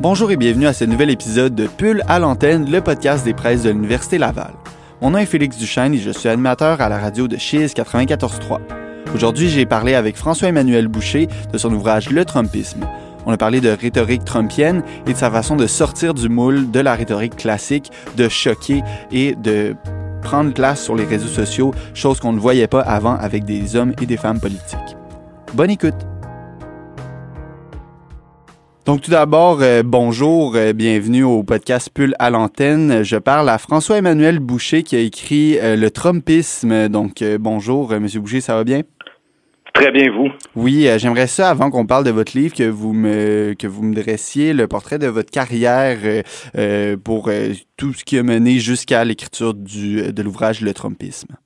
Bonjour et bienvenue à ce nouvel épisode de Pull à l'antenne, le podcast des presses de l'Université Laval. Mon nom est Félix Duchesne et je suis animateur à la radio de Chiz 94.3. Aujourd'hui, j'ai parlé avec François-Emmanuel Boucher de son ouvrage Le Trumpisme. On a parlé de rhétorique trumpienne et de sa façon de sortir du moule de la rhétorique classique, de choquer et de prendre place sur les réseaux sociaux, chose qu'on ne voyait pas avant avec des hommes et des femmes politiques. Bonne écoute! Donc tout d'abord, euh, bonjour, euh, bienvenue au podcast Pull à l'antenne. Je parle à François-Emmanuel Boucher qui a écrit euh, Le Trumpisme. Donc bonjour, Monsieur Boucher, ça va bien? Très bien, vous. Oui, j'aimerais ça, avant qu'on parle de votre livre, que vous me que vous me dressiez le portrait de votre carrière pour tout ce qui a mené jusqu'à l'écriture du de l'ouvrage Le Trumpisme.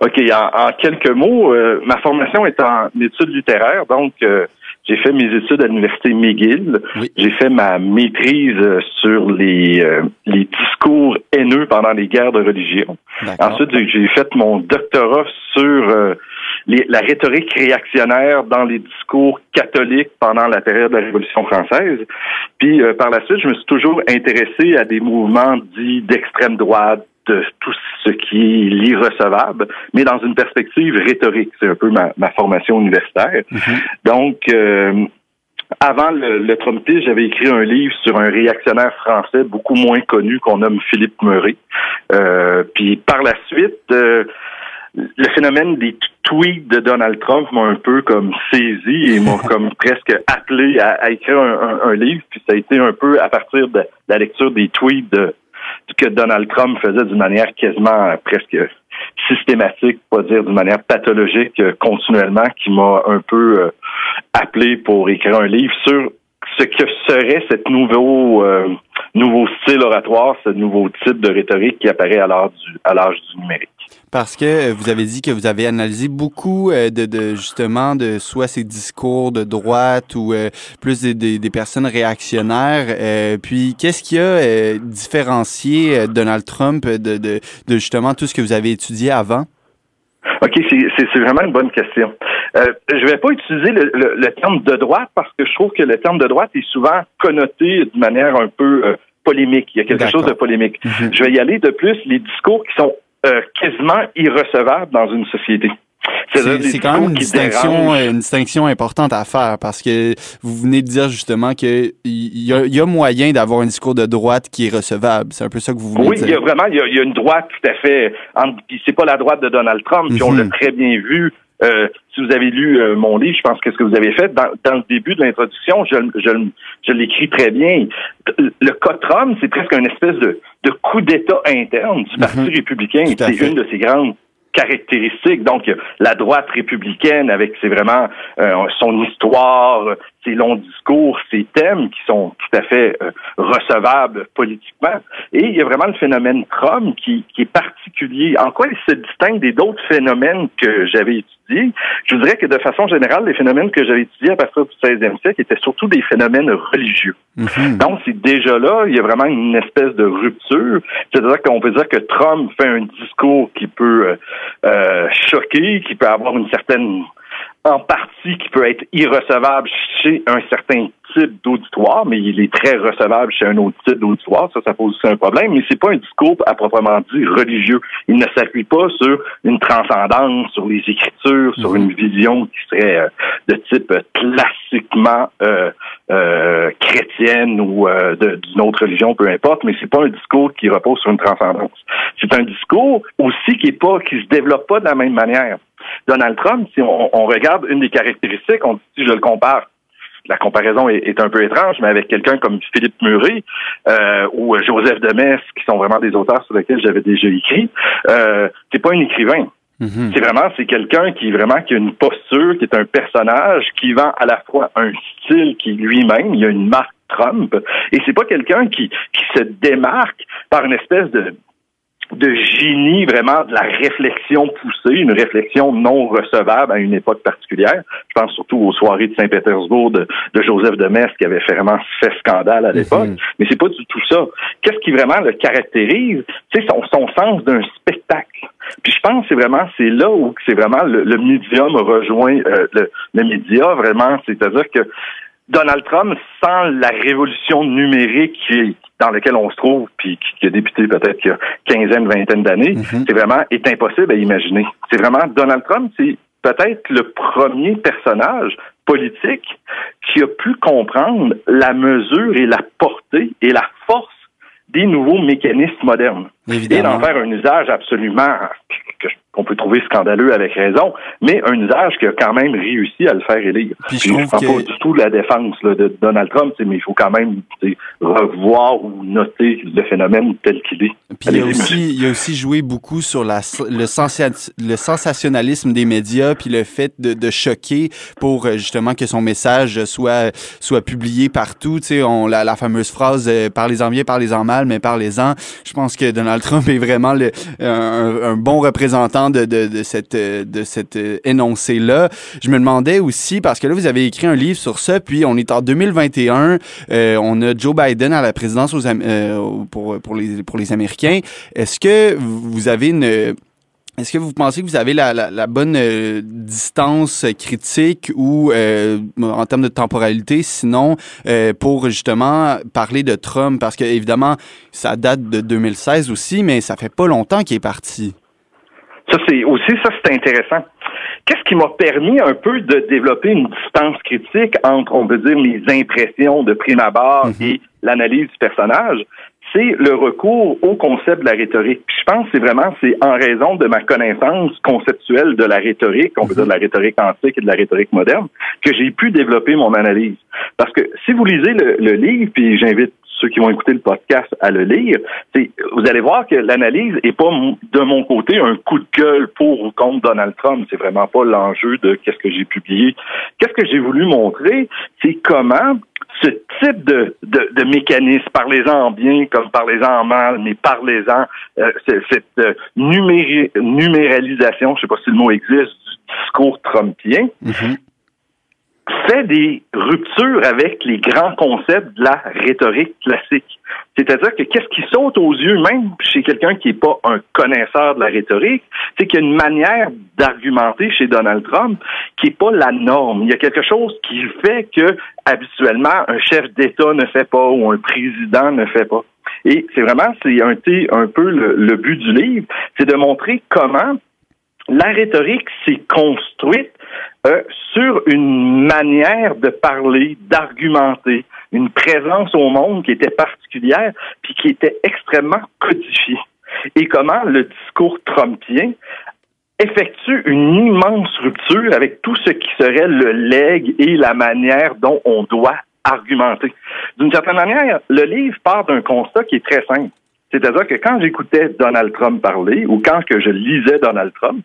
OK, en, en quelques mots, ma formation est en études littéraires, donc j'ai fait mes études à l'université McGill. J'ai fait ma maîtrise sur les, euh, les discours haineux pendant les guerres de religion. Ensuite, j'ai fait mon doctorat sur euh, les, la rhétorique réactionnaire dans les discours catholiques pendant la période de la Révolution française. Puis euh, par la suite, je me suis toujours intéressé à des mouvements dits d'extrême droite, de tout ce qui est l'irrecevable, mais dans une perspective rhétorique. C'est un peu ma, ma formation universitaire. Mhm. Donc, euh, avant le, le Trumpisme, j'avais écrit un livre sur un réactionnaire français beaucoup moins connu qu'on nomme Philippe Murray. Euh, puis par la suite, euh, le phénomène des tweets de Donald Trump m'a un peu comme saisi et m'a comme presque appelé à, écrire un, un, livre. Puis ça a été un peu à partir de la lecture des tweets de que Donald Trump faisait d'une manière quasiment euh, presque systématique, pas dire d'une manière pathologique euh, continuellement, qui m'a un peu euh, appelé pour écrire un livre sur ce que serait cette nouveau nouveau style oratoire, ce nouveau type de rhétorique qui apparaît à l'âge du numérique. Parce que euh, vous avez dit que vous avez analysé beaucoup euh, de, de justement de soit ces discours de droite ou euh, plus des, des, personnes réactionnaires. puis qu'est-ce qui a différencié Donald Trump de, de, de, justement tout ce que vous avez étudié avant? OK, c'est vraiment une bonne question. Euh, je vais pas utiliser le, le, terme de droite parce que je trouve que le terme de droite est souvent connoté de manière un peu polémique. Il y a quelque chose de polémique. Mhm. Je vais y aller de plus les discours qui sont euh, quasiment irrecevable dans une société. C'est quand même une distinction, une distinction importante à faire parce que vous venez de dire justement qu'il y, a, y a moyen d'avoir un discours de droite qui est recevable. C'est un peu ça que vous voulez dire. Oui, il y a vraiment il y a, une droite tout à fait. c'est pas la droite de Donald Trump, puis on l'a mhm. très bien vu euh, si vous avez lu euh, mon livre, je pense que ce que vous avez fait dans, dans le début de l'introduction, je, je, je l'écris très bien. Le cas Trump, c'est presque une espèce de, de coup d'État interne du Parti mhm. républicain. C'est une de ses grandes caractéristiques. Donc, la droite républicaine avec c'est vraiment euh, son histoire, ses longs discours, ses thèmes qui sont tout à fait euh, recevables politiquement. Et il y a vraiment le phénomène Trump qui, qui est particulier. En quoi il se distingue des d'autres phénomènes que j'avais étudiés? Je dirais que de façon générale, les phénomènes que j'avais étudiés à partir du 16e siècle étaient surtout des phénomènes religieux. Mhm. Donc, c'est déjà là, il y a vraiment une espèce de rupture. C'est-à-dire qu'on peut dire que Trump fait un discours qui peut euh, euh choquer, qui peut avoir une certaine en partie qui peut être irrecevable chez un certain type d'auditoire, mais il est très recevable chez un autre type d'auditoire. Ça, ça pose aussi un problème, mais c'est pas un discours à proprement dit religieux. Il ne s'appuie pas sur une transcendance, sur les écritures, sur une vision qui serait euh, de type classiquement euh, euh, chrétienne ou d'une autre religion, peu importe, mais c'est pas un discours qui repose sur une transcendance. C'est un discours aussi qui est pas, qui se développe pas de la même manière. Donald Trump, si on, regarde une des caractéristiques, on, si je le compare la comparaison est, un peu étrange, mais avec quelqu'un comme Philippe Murray euh, ou Joseph Demers, qui sont vraiment des auteurs sur lesquels j'avais déjà écrit, euh, c'est pas un écrivain. Mm-hmm. C'est vraiment c'est quelqu'un qui vraiment qui a une posture, qui est un personnage, qui vend à la fois un style qui lui-même, il y a une marque Trump, et c'est pas quelqu'un qui qui se démarque par une espèce de de génie, vraiment de la réflexion poussée, une réflexion non recevable à une époque particulière. Je pense surtout aux soirées de Saint-Pétersbourg de, Joseph de Metz qui avait vraiment fait scandale à mhm. l'époque. Mais c'est pas du tout ça. Qu'est-ce qui vraiment le caractérise? C'est son, son sens d'un spectacle. Puis je pense que c'est vraiment c'est là où c'est vraiment le, médium rejoint euh, le, le média vraiment, c'est-à-dire que Donald Trump, sans la révolution numérique dans laquelle on se trouve, puis qui a débuté peut-être il y a quinzaine, vingtaine d'années, mm-hmm. c'est vraiment est impossible à imaginer. C'est vraiment Donald Trump, c'est peut-être le premier personnage politique qui a pu comprendre la mesure et la portée et la force des nouveaux mécanismes modernes. Et d'en faire un usage absolument qu'on peut trouver scandaleux avec raison, mais un usage qui a quand même réussi à le faire élire. Puis je, ne prends pas du tout la défense de Donald Trump, mais il faut quand même revoir ou noter le phénomène tel qu'il est. Puis il a, aussi, il a aussi joué beaucoup sur la, le, le sensationnalisme des médias, puis le fait de, de, choquer pour euh, justement que son message soit, soit publié partout. Tu sais, on, la, la fameuse phrase euh, parlez-en bien, parlez-en mal, mais parlez-en. Je pense que Donald Trump est vraiment le, un, un bon représentant de, de, cette, de cet euh, énoncé-là. Je me demandais aussi, parce que là, vous avez écrit un livre sur ça, puis on est en 2021, euh, on a Joe Biden à la présidence aux, euh, pour, pour, les, pour les Américains. Est-ce que vous avez est-ce que vous pensez que vous avez la, la, bonne euh, distance critique ou euh, en termes de temporalité, sinon euh, pour justement parler de Trump, parce que évidemment ça date de 2016 aussi, mais ça fait pas longtemps qu'il est parti. Ça, c'est aussi, ça, c'est intéressant. Qu'est-ce qui m'a permis un peu de développer une distance critique entre, on peut dire, les impressions de prime abord mhm. et l'analyse du personnage? C'est le recours au concept de la rhétorique. Puis je pense que c'est vraiment, c'est en raison de ma connaissance conceptuelle de la rhétorique, on peut dire de la rhétorique antique et de la rhétorique moderne, que j'ai pu développer mon analyse. Parce que si vous lisez le, le livre, puis j'invite ceux qui vont écouter le podcast à le lire, vous allez voir que l'analyse est pas de mon côté un coup de gueule pour ou contre Donald Trump. C'est vraiment pas l'enjeu de qu'est-ce que j'ai publié. Qu'est-ce que j'ai voulu montrer, c'est comment ce type de, de, mécanisme, parlez-en en bien comme parlez-en en mal, mais parlez-en, euh, cette euh, numéralisation, je sais pas si le mot existe, du discours trumpien, mm-hmm fait des ruptures avec les grands concepts de la rhétorique classique. C'est-à-dire que qu'est-ce qui saute aux yeux, même chez quelqu'un qui n'est pas un connaisseur de la rhétorique, c'est qu'il y a une manière d'argumenter chez Donald Trump qui n'est pas la norme. Il y a quelque chose qui fait que habituellement un chef d'État ne fait pas ou un président ne fait pas. Et c'est vraiment, c'est un, un peu le but du livre, c'est de montrer comment la rhétorique s'est construite euh, sur une manière de parler, d'argumenter, une présence au monde qui était particulière, puis qui était extrêmement codifiée. Et comment le discours trumpien effectue une immense rupture avec tout ce qui serait le legs et la manière dont on doit argumenter. D'une certaine manière, le livre part d'un constat qui est très simple. C'est-à-dire que quand j'écoutais Donald Trump parler ou quand que je lisais Donald Trump,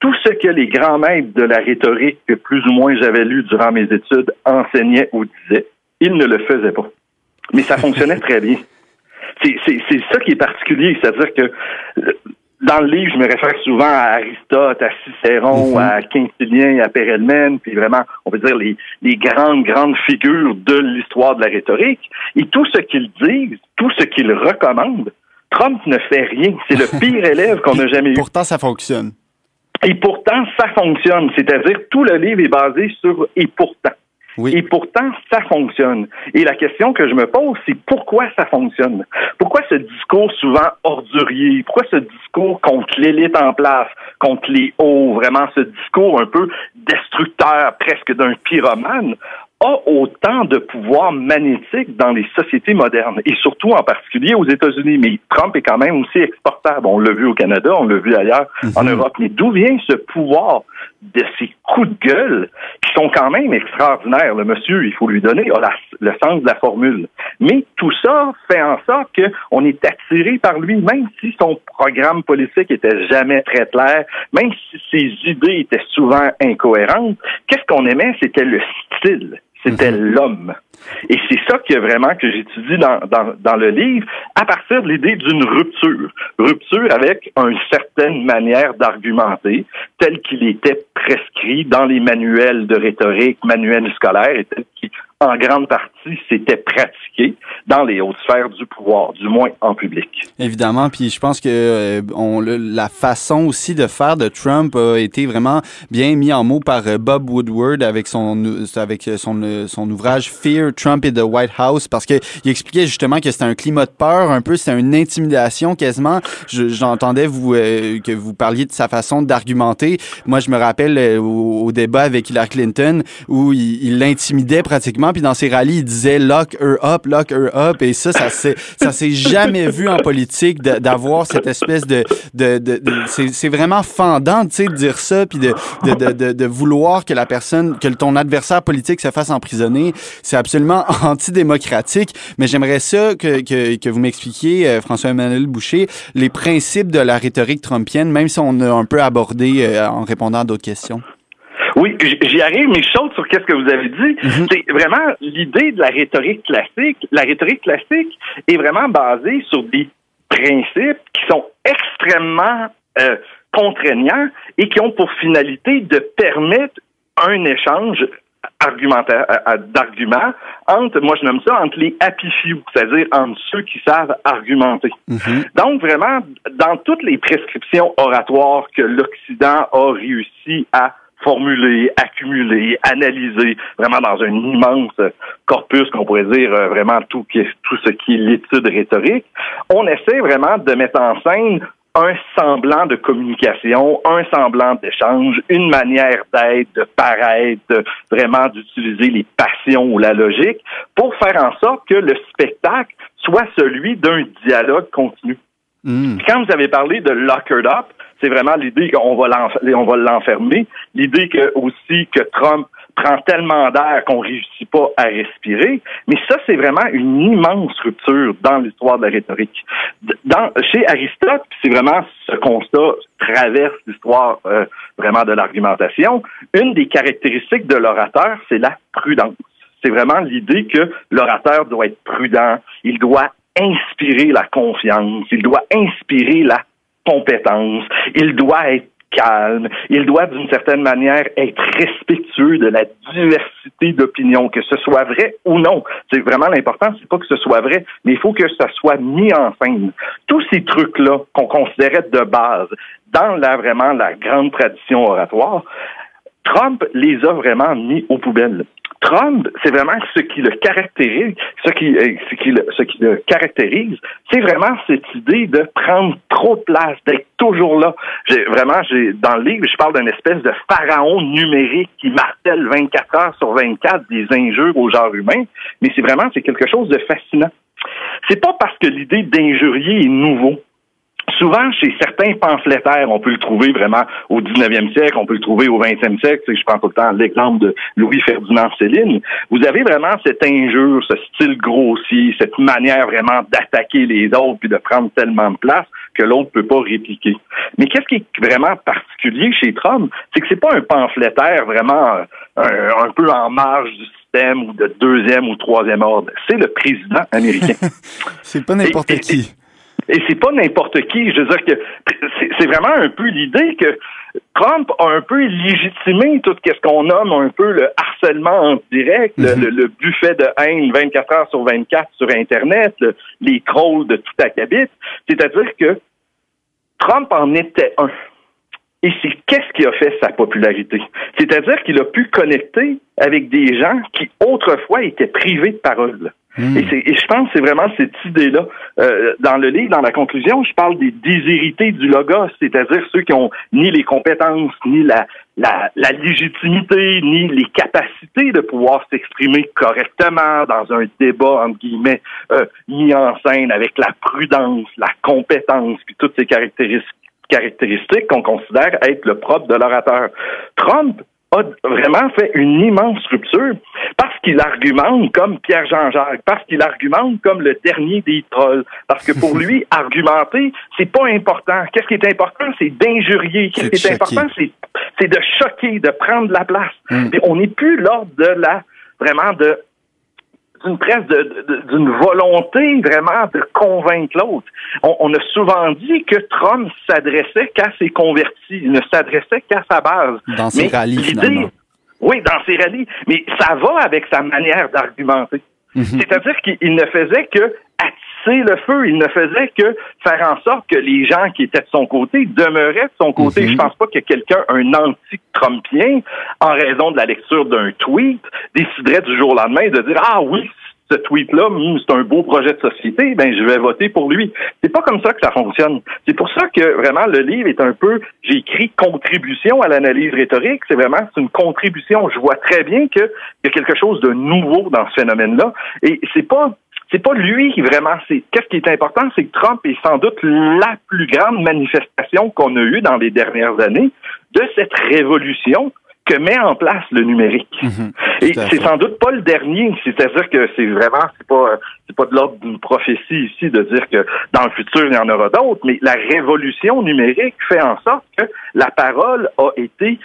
tout ce que les grands maîtres de la rhétorique que plus ou moins j'avais lu durant mes études enseignaient ou disaient, ils ne le faisaient pas. Mais ça fonctionnait très bien. C'est ça qui est particulier, c'est-à-dire que euh, dans le livre, je me réfère souvent à Aristote, à Cicéron, mm-hmm. à Quintilien, à Perelman, puis vraiment, on peut dire les, les grandes, grandes figures de l'histoire de la rhétorique. Et tout ce qu'ils disent, tout ce qu'ils recommandent, Trump ne fait rien. C'est le pire élève qu'on a jamais eu. Pourtant, ça fonctionne. Et pourtant, ça fonctionne. C'est-à-dire, tout le livre est basé sur et pourtant. Oui. Et pourtant, ça fonctionne. Et la question que je me pose, c'est pourquoi ça fonctionne? Pourquoi ce discours souvent ordurier? Pourquoi ce discours contre l'élite en place, contre les hauts, vraiment ce discours un peu destructeur, presque d'un pyromane, a autant de pouvoir magnétique dans les sociétés modernes et surtout en particulier aux États-Unis. Mais Trump est quand même aussi exportable. On l'a vu au Canada, on l'a vu ailleurs en mhm. Europe. Mais d'où vient ce pouvoir de ces coups de gueule qui sont quand même extraordinaires? Le monsieur, il faut lui donner le sens de la formule. Mais tout ça fait en sorte qu'on est attiré par lui, même si son programme politique était jamais très clair, même si ses idées étaient souvent incohérentes. Qu'est-ce qu'on aimait? C'était le style c'était mhm. l'homme. Et c'est ça que vraiment que j'étudie dans, dans, dans, le livre, à partir de l'idée d'une rupture. Rupture avec une certaine manière d'argumenter, tel qu'il était prescrit dans les manuels de rhétorique, manuels scolaires, et tel qu'il, en grande partie, s'était pratiqué dans les hautes sphères du pouvoir, du moins en public. Évidemment, puis je pense que euh, on, la façon aussi de faire de Trump a été vraiment bien mis en mots par euh, Bob Woodward avec son avec son, son ouvrage Fear Trump et the White House parce que il expliquait justement que c'était un climat de peur, un peu c'était une intimidation quasiment. J'entendais vous euh, que vous parliez de sa façon d'argumenter. Moi, je me rappelle au, débat avec Hillary Clinton où il l'intimidait pratiquement, puis dans ses rallyes, il disait lock her up, lock her up, et ça, ça s'est ça s'est jamais vu en politique d'avoir cette espèce de de, de, c'est vraiment fendant, tu sais, de dire ça, puis de, de, de, de, vouloir que la personne, que ton adversaire politique se fasse emprisonner, c'est absolument antidémocratique. Mais j'aimerais ça que, que, que vous m'expliquiez, euh, François-Emmanuel Boucher, les principes de la rhétorique trumpienne, même si on a un peu abordé euh, en répondant à d'autres questions. Oui, j'y arrive, mais chose sur qu'est-ce que vous avez dit. Mhm. C'est vraiment l'idée de la rhétorique classique. La rhétorique classique est vraiment basée sur des principes qui sont extrêmement euh, contraignants et qui ont pour finalité de permettre un échange euh, euh, d'arguments entre, moi je nomme ça, entre les happy few, c'est-à-dire entre ceux qui savent argumenter. Mhm. Donc vraiment, dans toutes les prescriptions oratoires que l'Occident a réussi à formuler, accumuler, analyser, vraiment dans un immense corpus qu'on pourrait dire euh, vraiment tout, tout ce qui est l'étude rhétorique, on essaie vraiment de mettre en scène un semblant de communication, un semblant d'échange, une manière d'être, de paraître, vraiment d'utiliser les passions ou la logique pour faire en sorte que le spectacle soit celui d'un dialogue continu. Hmm. Quand vous avez parlé de Lockered Up, c'est vraiment l'idée qu'on va l'enfermer, l'idée que aussi que Trump prend tellement d'air qu'on réussit pas à respirer. Mais ça, c'est vraiment une immense rupture dans l'histoire de la rhétorique. Dans, chez Aristote, c'est vraiment ce constat traverse l'histoire euh, vraiment de l'argumentation. Une des caractéristiques de l'orateur, c'est la prudence. C'est vraiment l'idée que l'orateur doit être prudent, il doit inspirer la confiance, il doit inspirer la il doit être calme, il doit d'une certaine manière être respectueux de la diversité d'opinions, que ce soit vrai ou non. C'est vraiment l'important, c'est pas que ce soit vrai, mais il faut que ça soit mis en scène. Tous ces trucs-là qu'on considérait de base dans la vraiment la grande tradition oratoire, Trump les a vraiment mis aux poubelles. Trump, c'est vraiment ce qui le caractérise, ce qui, euh, ce qui le caractérise, c'est vraiment cette idée de prendre trop de place, d'être toujours là. J'ai vraiment, j'ai dans le livre, je parle d'une espèce de pharaon numérique qui martèle 24 heures sur 24 des injures au genre humain, mais c'est vraiment c'est quelque chose de fascinant. C'est pas parce que l'idée d'injurier est nouveau souvent chez certains pamphlétaires, on peut le trouver vraiment au 19e siècle, on peut le trouver au 20e siècle. Je prends tout le temps l'exemple de Louis-Ferdinand Céline. Vous avez vraiment cette injure, ce style grossier, cette manière vraiment d'attaquer les autres puis de prendre tellement de place que l'autre peut pas répliquer. Mais qu'est-ce qui est vraiment particulier chez Trump, c'est que c'est pas un pamphlétaire vraiment euh, un, peu en marge du système ou de deuxième ou troisième ordre. C'est le président américain. c'est pas n'importe qui. Et c'est pas n'importe qui. Je veux dire que c'est vraiment un peu l'idée que Trump a un peu légitimé tout ce qu'on nomme un peu le harcèlement en direct, le, mhm. buffet de haine 24 heures sur 24 sur Internet, les trolls de tout acabit. C'est-à-dire que Trump en était un. Et c'est qu'est-ce qui a fait sa popularité? C'est-à-dire qu'il a pu connecter avec des gens qui autrefois étaient privés de parole. Hmm. Et, je pense que c'est vraiment cette idée-là. Euh, dans le livre, dans la conclusion, je parle des déshérités du logos, c'est-à-dire ceux qui ont ni les compétences, ni la, la, la légitimité, ni les capacités de pouvoir s'exprimer correctement dans un débat, entre guillemets, euh, mis en scène avec la prudence, la compétence, puis toutes ces caractéristiques qu'on considère être le propre de l'orateur. Trump a vraiment fait une immense rupture parce qu'il argumente comme Pierre-Jean Jacques, parce qu'il argumente comme le dernier des trolls, parce que pour lui, argumenter, c'est pas important. Qu'est-ce qui est important, c'est d'injurier. Qu'est-ce qui est important, c'est de choquer, de prendre la place. Hmm. on n'est plus lors de la vraiment de d'une presse d'une volonté vraiment de convaincre l'autre. On, a souvent dit que Trump s'adressait qu'à ses convertis, il ne s'adressait qu'à sa base. Dans ses rallyes, finalement. Oui, dans ses rallyes. Mais ça va avec sa manière d'argumenter. Mhm. C'est-à-dire qu'il ne faisait que le feu, il ne faisait que faire en sorte que les gens qui étaient de son côté demeuraient de son côté. Mhm. Je pense pas que quelqu'un, un anti-Trumpien, en raison de la lecture d'un tweet, déciderait du jour au lendemain de dire ah oui, ce tweet-là, hmm, c'est un beau projet de société, ben je vais voter pour lui. C'est pas comme ça que ça fonctionne. C'est pour ça que vraiment le livre est un peu, j'ai écrit contribution à l'analyse rhétorique. C'est vraiment c'est une contribution. Je vois très bien qu'il y a quelque chose de nouveau dans ce phénomène-là. Et c'est pas c'est pas lui qui vraiment. C'est qu'est-ce qui est important, c'est que Trump est sans doute la plus grande manifestation qu'on a eue dans les dernières années de cette révolution que met en place le numérique. Mhm. et c'est sans doute pas le dernier. C'est-à-dire que c'est vraiment, c'est pas, c'est pas de l'ordre d'une prophétie ici de dire que dans le futur il y en aura d'autres, mais la révolution numérique fait en sorte que la parole a été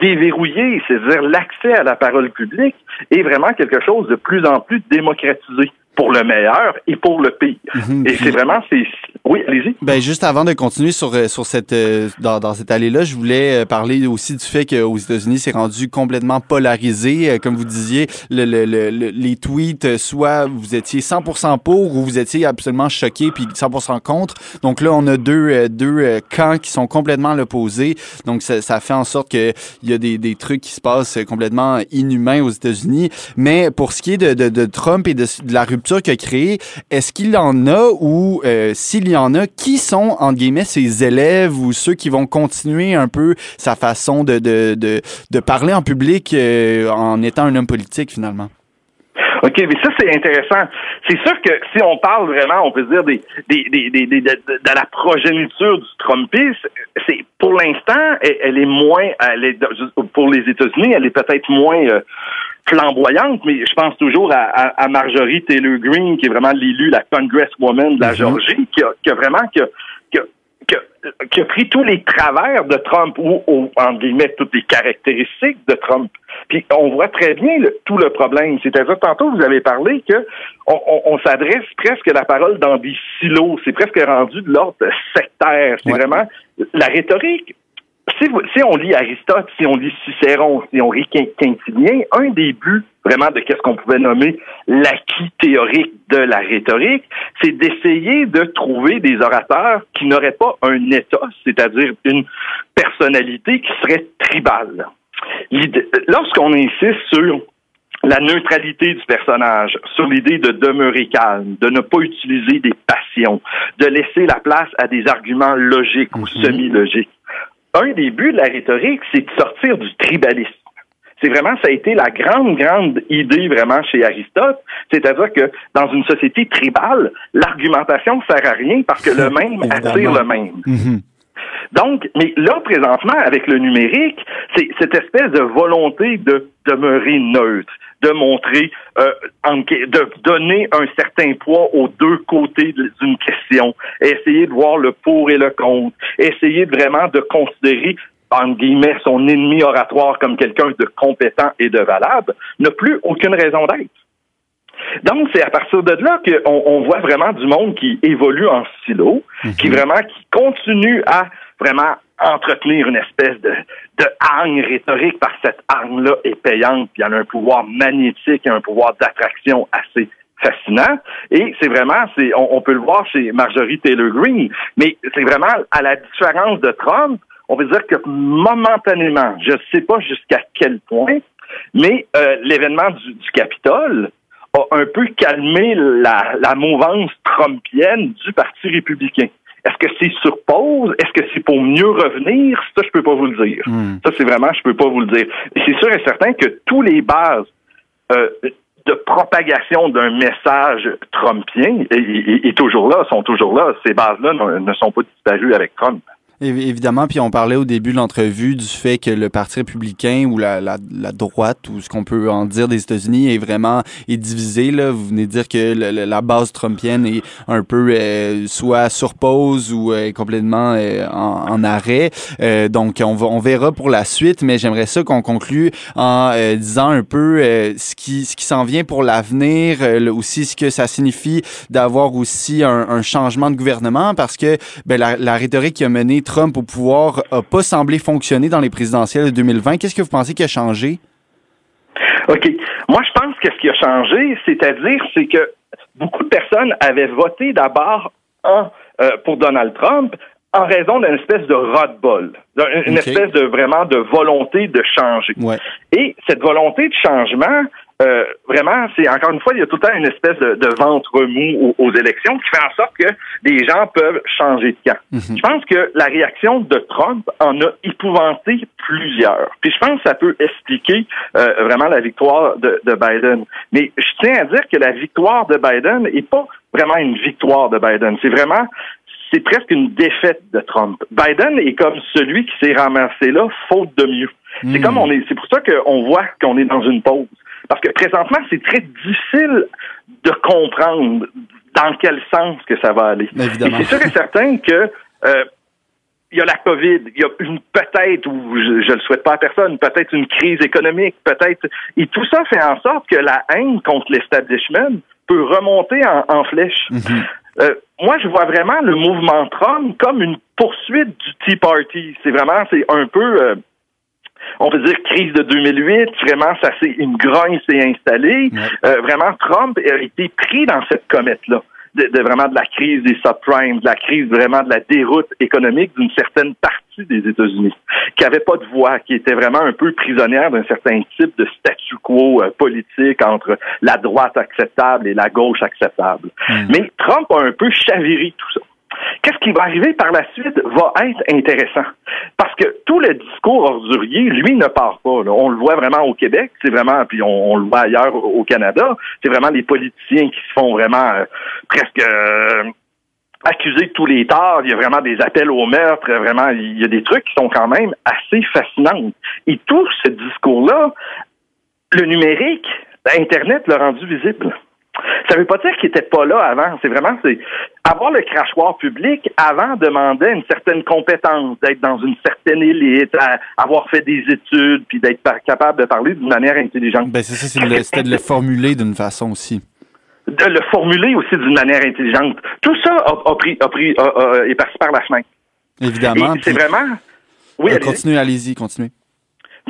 déverrouillée, c'est-à-dire l'accès à la parole publique est vraiment quelque chose de plus en plus démocratisé pour le meilleur et pour le pire. Mhm. et c'est vraiment, c'est, oui, allez-y. Ben juste avant de continuer sur euh, sur cette euh, dans, dans cette allée-là, je voulais euh, parler aussi du fait qu'aux États-Unis, c'est rendu complètement polarisé. Comme vous disiez, le, le, les tweets, soit vous étiez 100% pour ou vous étiez absolument choqué puis 100% contre. Donc là, on a deux deux camps qui sont complètement l'opposé. Donc ça, ça fait en sorte que il y a des, des trucs qui se passent complètement inhumains aux États-Unis. Mais pour ce qui est de, de, de Trump et de, de la rupture qu'il a créé, est-ce qu'il en a ou euh, s'il y en a, qui sont, entre guillemets, ses élèves ou ceux qui vont continuer un peu sa façon de, de, de, parler en public euh, en étant un homme politique finalement? OK, mais ça, c'est intéressant. C'est sûr que si on parle vraiment, on peut dire des, des, des, des de, la progéniture du Trumpisme, c'est pour l'instant, elle, est moins, pour les États-Unis, elle est peut-être moins euh, flamboyante, mais je pense toujours à, à, Marjorie Taylor Greene, qui est vraiment l'élu, la congresswoman de la mm-hmm. Georgie, qui a, qui a vraiment qui a, qui, a, qui a, pris tous les travers de Trump ou, ou en guillemets toutes les caractéristiques de Trump. Puis on voit très bien tout le problème. C'est-à-dire tantôt vous avez parlé que on, on, s'adresse presque la parole dans des silos. C'est presque rendu de l'ordre sectaire. C'est vraiment la rhétorique si, on lit Aristote, si on lit Cicéron, si on lit Quintilien, un des buts vraiment de qu'est-ce qu'on pouvait nommer l'acquis théorique de la rhétorique, c'est d'essayer de trouver des orateurs qui n'auraient pas un état, c'est-à-dire une personnalité qui serait tribale. Lorsqu'on insiste sur la neutralité du personnage, sur l'idée de demeurer calme, de ne pas utiliser des passions, de laisser la place à des arguments logiques ou mhm. semi-logiques un des buts de la rhétorique, c'est de sortir du tribalisme. C'est vraiment, ça a été la grande, grande idée vraiment chez Aristote. C'est-à-dire que dans une société tribale, l'argumentation ne sert à rien parce que le même attire le même. Mhm. Donc, mais là, présentement, avec le numérique, c'est cette espèce de volonté de demeurer neutre, de montrer, euh, de donner un certain poids aux deux côtés d'une question, essayer de voir le pour et le contre, essayer vraiment de considérer en guillemets, son ennemi oratoire comme quelqu'un de compétent et de valable, n'a plus aucune raison d'être. Donc, c'est à partir de là qu'on on voit vraiment du monde qui évolue en silo, qui mhm. vraiment qui continue à vraiment entretenir une espèce de, de hargne rhétorique parce que cette hargne-là est payante, puis elle a un pouvoir magnétique et un pouvoir d'attraction assez fascinant. Et c'est vraiment, c'est, on, peut le voir chez Marjorie Taylor Greene, mais c'est vraiment à la différence de Trump, on veut dire que momentanément, je ne sais pas jusqu'à quel point, mais euh, l'événement du, du Capitole a un peu calmé la, la mouvance trumpienne du Parti républicain. Est-ce que c'est sur pause? Est-ce que c'est pour mieux revenir? Ça, je peux pas vous le dire. Hmm. Ça, c'est vraiment, je peux pas vous le dire. Et c'est sûr et certain que tous les bases euh, de propagation d'un message trumpien est, toujours là, sont toujours là. Ces bases-là ne sont pas disparues avec Trump. Évidemment, puis on parlait au début de l'entrevue du fait que le Parti républicain ou la, la, la droite ou ce qu'on peut en dire des États-Unis est vraiment est divisé. Là. Vous venez de dire que la base trumpienne est un peu euh, soit sur pause ou euh, complètement euh, en, en, arrêt. Euh, donc on, va, on verra pour la suite, mais j'aimerais ça qu'on conclue en disant un peu ce qui, ce qui s'en vient pour l'avenir, aussi ce que ça signifie d'avoir aussi un, un, changement de gouvernement parce que ben, la, la rhétorique qui a mené Trump au pouvoir n'a pas semblé fonctionner dans les présidentielles de 2020. Qu'est-ce que vous pensez qui a changé? OK. Moi, je pense que ce qui a changé, c'est-à-dire, c'est que beaucoup de personnes avaient voté d'abord euh, pour Donald Trump en raison d'une espèce de ras-de-bol, une espèce de vraiment de volonté de changer. Et cette volonté de changement, euh, vraiment, c'est encore une fois, il y a tout le temps une espèce de, ventre mou aux, élections qui fait en sorte que les gens peuvent changer de camp. Mhm. Je pense que la réaction de Trump en a épouvanté plusieurs. Puis je pense que ça peut expliquer euh, vraiment la victoire de, de, Biden. Mais je tiens à dire que la victoire de Biden n'est pas vraiment une victoire de Biden. C'est vraiment c'est presque une défaite de Trump. Biden est comme celui qui s'est ramassé là, faute de mieux. C'est hmm. comme on est, c'est pour ça qu'on voit qu'on est dans une pause. Parce que présentement, c'est très difficile de comprendre dans quel sens que ça va aller. C'est sûr et certain que euh, il y a la COVID, il y a une peut-être, ou je, ne le souhaite pas à personne, peut-être une crise économique, peut-être, et tout ça fait en sorte que la haine contre l'establishment peut remonter en, flèche. Mhm. Euh, moi, je vois vraiment le mouvement Trump comme une poursuite du Tea Party. C'est vraiment, c'est un peu, euh, on peut dire crise de 2008. Vraiment, ça c'est une grogne s'est installée. Euh, vraiment, Trump a été pris dans cette comète-là de, vraiment de la crise des subprimes, de la crise vraiment de la déroute économique d'une certaine partie des États-Unis, qui n'avait pas de voix, qui était vraiment un peu prisonnière d'un certain type de statu quo euh, politique entre la droite acceptable et la gauche acceptable. Hmm. Mais Trump a un peu chaviré tout ça. Qu'est-ce qui va arriver par la suite va être intéressant. Parce que tout le discours ordurier, lui, ne part pas. On le voit vraiment au Québec, c'est vraiment, puis on, le voit ailleurs au Canada, c'est vraiment les politiciens qui se font vraiment euh, presque euh, de tous les torts. Il y a vraiment des appels au meurtre, vraiment, il y a des trucs qui sont quand même assez fascinants. Et tout ce discours-là, le numérique, Internet l'a rendu visible. Ça ne veut pas dire qu'il n'était pas là avant. C'est vraiment c'est avoir le crachoir public avant demandait une certaine compétence, d'être dans une certaine élite, avoir fait des études, puis d'être capable de parler d'une manière intelligente. Ben c'est ça, c'était de le formuler d'une façon aussi. De le formuler aussi d'une manière intelligente. Tout ça a, pris, a pris, est parti par la fenêtre. Évidemment. C'est vraiment. Oui, euh, continuez, allez-y, continuez.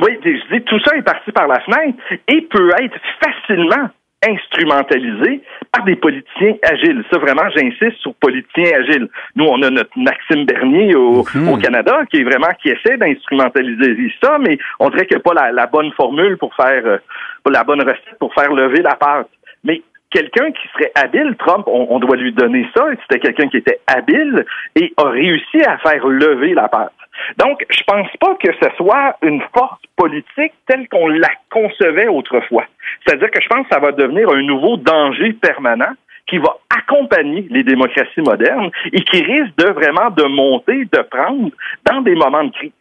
Oui, je dis, tout ça est parti par la fenêtre et peut être facilement instrumentalisé par des politiciens agiles. Ça, vraiment, j'insiste sur politiciens agiles. Nous, on a notre Maxime Bernier au, mhm. Canada qui est vraiment qui essaie d'instrumentaliser ça, mais on dirait qu'il n'y a pas la, bonne formule pour faire euh, la bonne recette pour faire lever la pâte. Mais quelqu'un qui serait habile, Trump, on, doit lui donner ça. C'était quelqu'un qui était habile et a réussi à faire lever la pâte. Donc, je pense pas que ce soit une force politique telle qu'on la concevait autrefois. C'est-à-dire que je pense que ça va devenir un nouveau danger permanent qui va accompagner les démocraties modernes et qui risque de vraiment de monter, de prendre dans des moments de crise.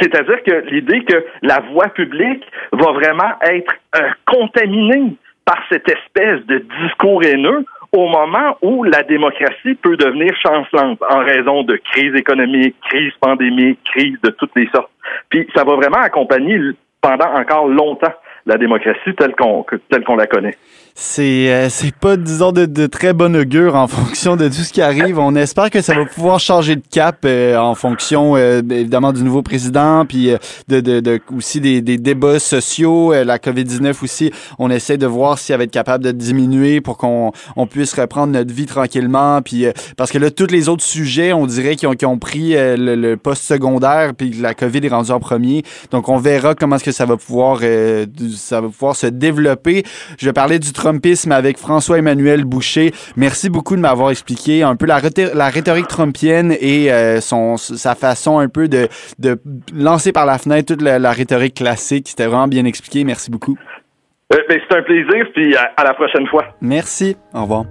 C'est-à-dire que l'idée que la voie publique va vraiment être euh, contaminée par cette espèce de discours haineux au moment où la démocratie peut devenir chancelante en raison de crise économique, crise pandémique, crise de toutes les sortes. Puis ça va vraiment accompagner pendant encore longtemps la démocratie telle qu'on la connaît. C'est euh, c'est pas disons de, de, très bon augure en fonction de tout ce qui arrive. On espère que ça va pouvoir changer de cap euh, en fonction euh, évidemment du nouveau président puis de, de, de, aussi des, des débats sociaux, la Covid-19 aussi. On essaie de voir si elle va être capable de diminuer pour qu'on on puisse reprendre notre vie tranquillement puis parce que là tous les autres sujets, on dirait qu'ils ont, ont pris le, le poste secondaire puis la Covid est rendue en premier. Donc on verra comment est-ce que ça va pouvoir ça va pouvoir se développer. Je vais parler du Trumpisme avec François-Emmanuel Boucher. Merci beaucoup de m'avoir expliqué un peu la, la rhétorique trumpienne et euh, son, sa façon un peu de, de lancer par la fenêtre toute la, rhétorique classique. C'était vraiment bien expliqué. Merci beaucoup. Euh, ben, c'est un plaisir, puis à la prochaine fois. Merci. Au revoir.